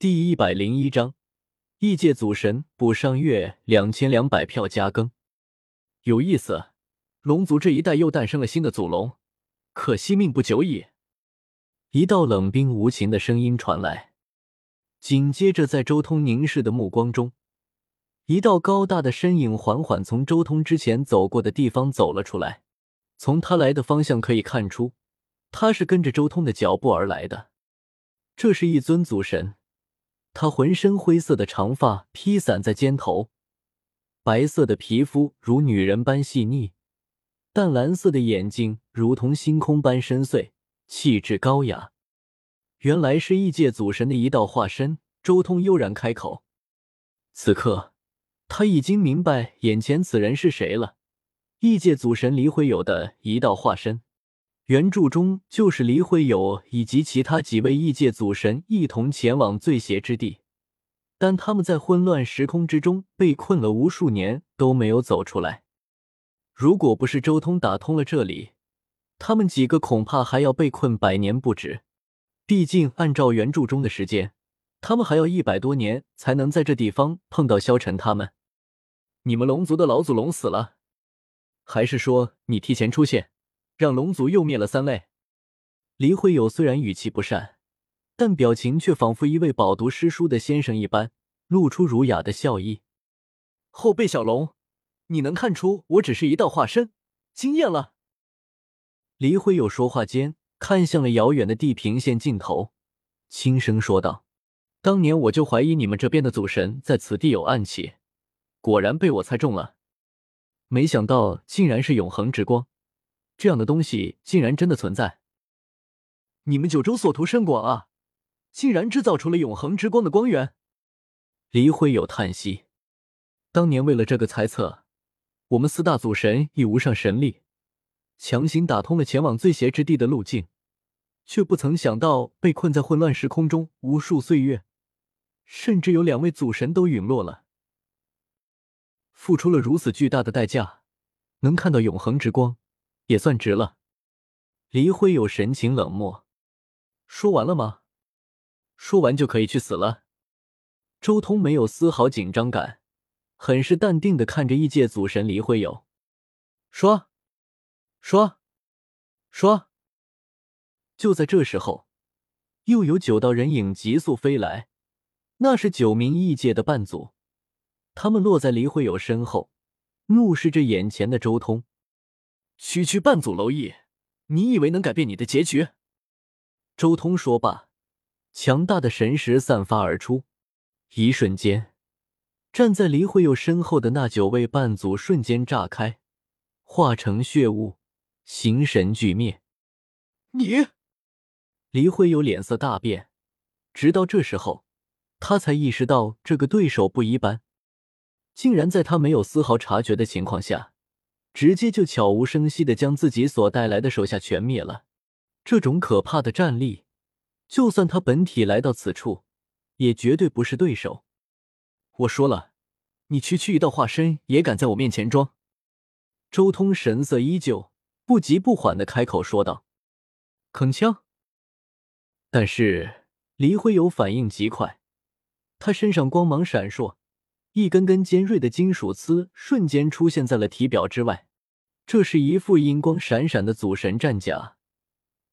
第一百零一章，异界祖神补上月两千两百票加更，有意思。龙族这一代又诞生了新的祖龙，可惜命不久矣。一道冷冰无情的声音传来，紧接着，在周通凝视的目光中，一道高大的身影缓缓从周通之前走过的地方走了出来。从他来的方向可以看出，他是跟着周通的脚步而来的。这是一尊祖神。他浑身灰色的长发披散在肩头，白色的皮肤如女人般细腻，淡蓝色的眼睛如同星空般深邃，气质高雅。原来是异界祖神的一道化身。周通悠然开口，此刻他已经明白眼前此人是谁了。异界祖神黎辉友的一道化身。原著中就是黎辉友以及其他几位异界祖神一同前往最邪之地，但他们在混乱时空之中被困了无数年都没有走出来。如果不是周通打通了这里，他们几个恐怕还要被困百年不止。毕竟按照原著中的时间，他们还要一百多年才能在这地方碰到萧晨他们。你们龙族的老祖龙死了，还是说你提前出现？让龙族又灭了三类。黎辉友虽然语气不善，但表情却仿佛一位饱读诗书的先生一般，露出儒雅的笑意。后辈小龙，你能看出我只是一道化身，惊艳了。黎辉友说话间，看向了遥远的地平线尽头，轻声说道：“当年我就怀疑你们这边的祖神在此地有暗器，果然被我猜中了。没想到竟然是永恒之光。”这样的东西竟然真的存在！你们九州所图甚广啊，竟然制造出了永恒之光的光源。黎辉有叹息：当年为了这个猜测，我们四大祖神已无上神力，强行打通了前往最邪之地的路径，却不曾想到被困在混乱时空中无数岁月，甚至有两位祖神都陨落了，付出了如此巨大的代价，能看到永恒之光。也算值了。黎辉有神情冷漠，说完了吗？说完就可以去死了。周通没有丝毫紧张感，很是淡定的看着异界祖神黎辉友，说：“说，说。”就在这时候，又有九道人影急速飞来，那是九名异界的半祖，他们落在黎辉友身后，怒视着眼前的周通。区区半祖蝼蚁，你以为能改变你的结局？周通说罢，强大的神识散发而出，一瞬间，站在黎辉友身后的那九位半祖瞬间炸开，化成血雾，形神俱灭。你，黎辉友脸色大变，直到这时候，他才意识到这个对手不一般，竟然在他没有丝毫察觉的情况下。直接就悄无声息的将自己所带来的手下全灭了，这种可怕的战力，就算他本体来到此处，也绝对不是对手。我说了，你区区一道化身也敢在我面前装？周通神色依旧，不急不缓的开口说道：“铿锵。”但是黎辉友反应极快，他身上光芒闪烁。一根根尖锐的金属刺瞬间出现在了体表之外，这是一副银光闪闪的祖神战甲，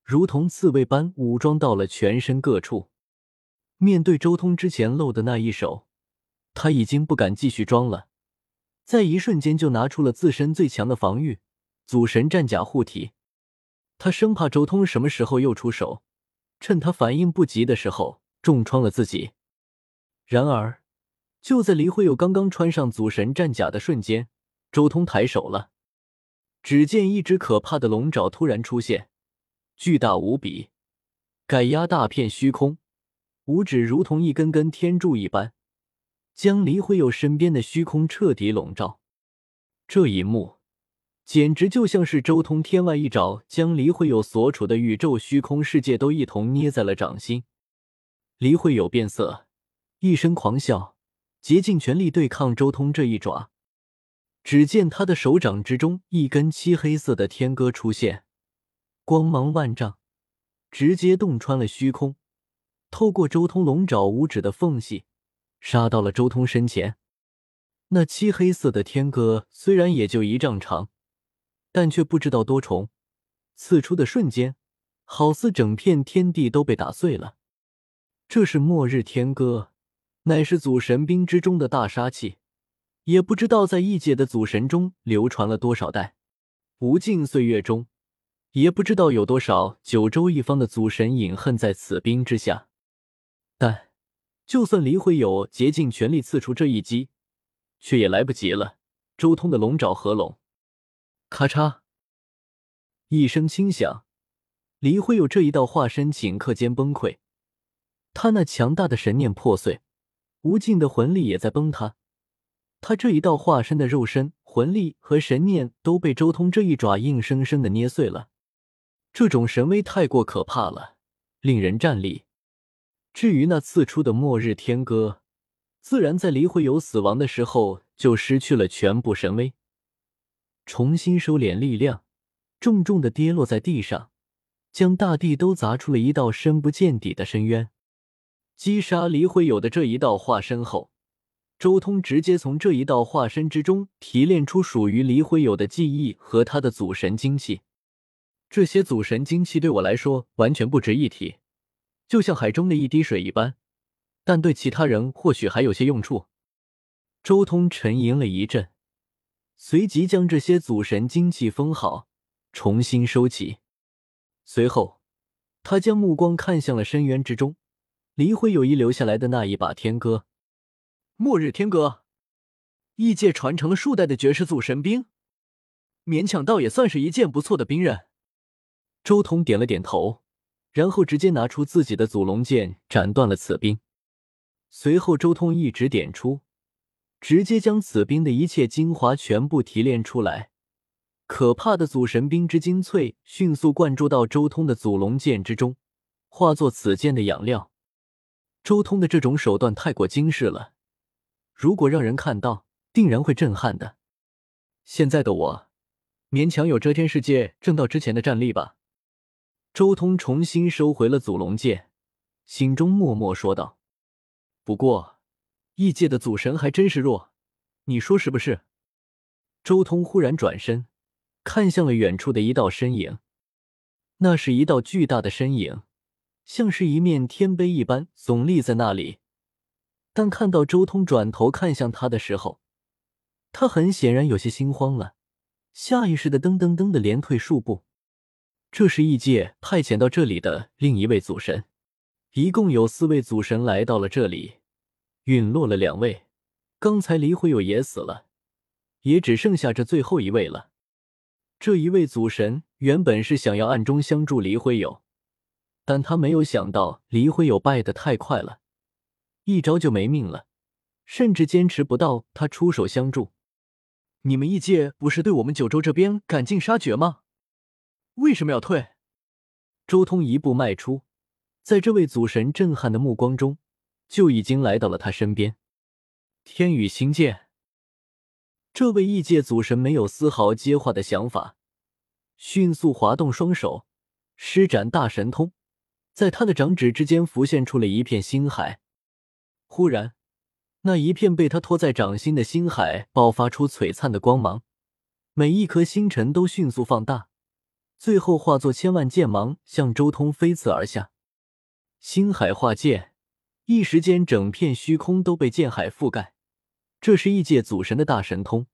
如同刺猬般武装到了全身各处。面对周通之前露的那一手，他已经不敢继续装了，在一瞬间就拿出了自身最强的防御——祖神战甲护体。他生怕周通什么时候又出手，趁他反应不及的时候重创了自己。然而。就在黎慧友刚刚穿上祖神战甲的瞬间，周通抬手了，只见一只可怕的龙爪突然出现，巨大无比，盖压大片虚空，五指如同一根根天柱一般，将黎慧友身边的虚空彻底笼罩。这一幕简直就像是周通天外一爪，将黎慧友所处的宇宙虚空世界都一同捏在了掌心。黎慧友变色，一声狂笑。竭尽全力对抗周通这一爪，只见他的手掌之中一根漆黑色的天戈出现，光芒万丈，直接洞穿了虚空，透过周通龙爪五指的缝隙，杀到了周通身前。那漆黑色的天歌虽然也就一丈长，但却不知道多重，刺出的瞬间，好似整片天地都被打碎了。这是末日天歌，乃是祖神兵之中的大杀器，也不知道在异界的祖神中流传了多少代，无尽岁月中，也不知道有多少九州一方的祖神隐恨在此兵之下。但就算李慧友竭尽全力刺出这一击，却也来不及了。周通的龙爪合拢，咔嚓一声轻响，李慧友这一道化身顷刻间崩溃。他那强大的神念破碎，无尽的魂力也在崩塌。他这一道化身的肉身、魂力和神念都被周通这一爪硬生生的捏碎了。这种神威太过可怕了，令人战栗。至于那刺出的末日天歌，自然在黎慧友死亡的时候就失去了全部神威，重新收敛力量，重重的跌落在地上，将大地都砸出了一道深不见底的深渊。击杀黎慧友的这一道化身后，周通直接从这一道化身之中提炼出属于黎慧友的记忆和他的祖神精气。这些祖神精气对我来说完全不值一提。就像海中的一滴水一般，但对其他人或许还有些用处。周通沉吟了一阵，随即将这些祖神精气封好，重新收起。随后，他将目光看向了深渊之中，黎辉有意留下来的那一把天歌——末日天歌。异界传承了数代的绝世祖神兵，勉强倒也算是一件不错的兵刃。周通点了点头。然后直接拿出自己的祖龙剑，斩断了此兵。随后，周通一指点出，直接将此兵的一切精华全部提炼出来。可怕的祖神兵之精粹迅速灌注到周通的祖龙剑之中，化作此剑的养料。周通的这种手段太过精实了，如果让人看到，定然会震撼的。现在的我，勉强有遮天世界正道之前的战力吧。周通重新收回了祖龙剑，心中默默说道：“不过，异界的祖神还真是弱，你说是不是？”周通忽然转身，看向了远处的一道身影，那是一道巨大的身影，像是一面天碑一般耸立在那里。但看到周通转头看向他的时候，他很显然有些心慌了，下意识的噔噔噔的连退数步。这是异界派遣到这里的另一位祖神，一共有四位祖神来到了这里，陨落了两位。刚才黎辉友也死了，也只剩下这最后一位了。这一位祖神原本是想要暗中相助黎辉友，但他没有想到黎辉友败得太快了，一招就没命了，甚至坚持不到他出手相助。你们异界不是对我们九州这边赶尽杀绝吗？为什么要退？周通一步迈出，在这位祖神震撼的目光中，就已经来到了他身边。天宇星剑，这位异界祖神没有丝毫接话的想法，迅速滑动双手，施展大神通，在他的掌指之间浮现出了一片星海。忽然，那一片被他托在掌心的星海爆发出璀璨的光芒，每一颗星辰都迅速放大。最后化作千万剑芒，向周通飞刺而下。星海化剑，一时间整片虚空都被剑海覆盖。这是异界祖神的大神通。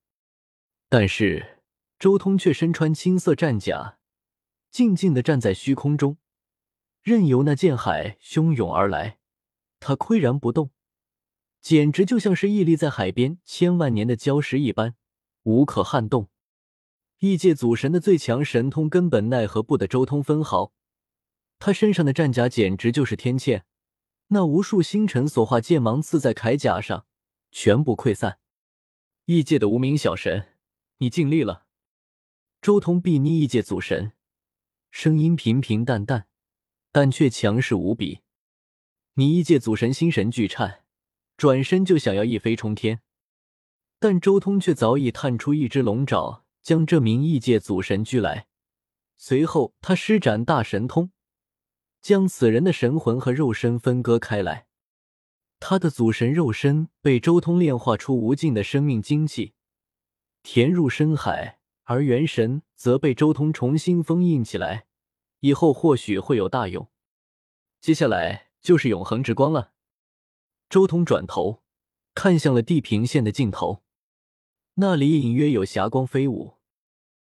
但是周通却身穿青色战甲，静静的站在虚空中，任由那剑海汹涌而来，他岿然不动，简直就像是屹立在海边千万年的礁石一般，无可撼动。异界祖神的最强神通根本奈何不得周通分毫，他身上的战甲简直就是天堑，那无数星辰所化剑芒刺在铠甲上，全部溃散。异界的无名小神，你尽力了。周通睥睨异界祖神，声音平平淡淡，但却强势无比。你异界祖神心神俱颤，转身就想要一飞冲天，但周通却早已探出一只龙爪。将这名异界祖神拘来，随后他施展大神通，将此人的神魂和肉身分割开来。他的祖神肉身被周通炼化出无尽的生命精气，填入深海，而元神则被周通重新封印起来，以后或许会有大用。接下来就是永恒之光了。周通转头看向了地平线的尽头，那里隐约有霞光飞舞。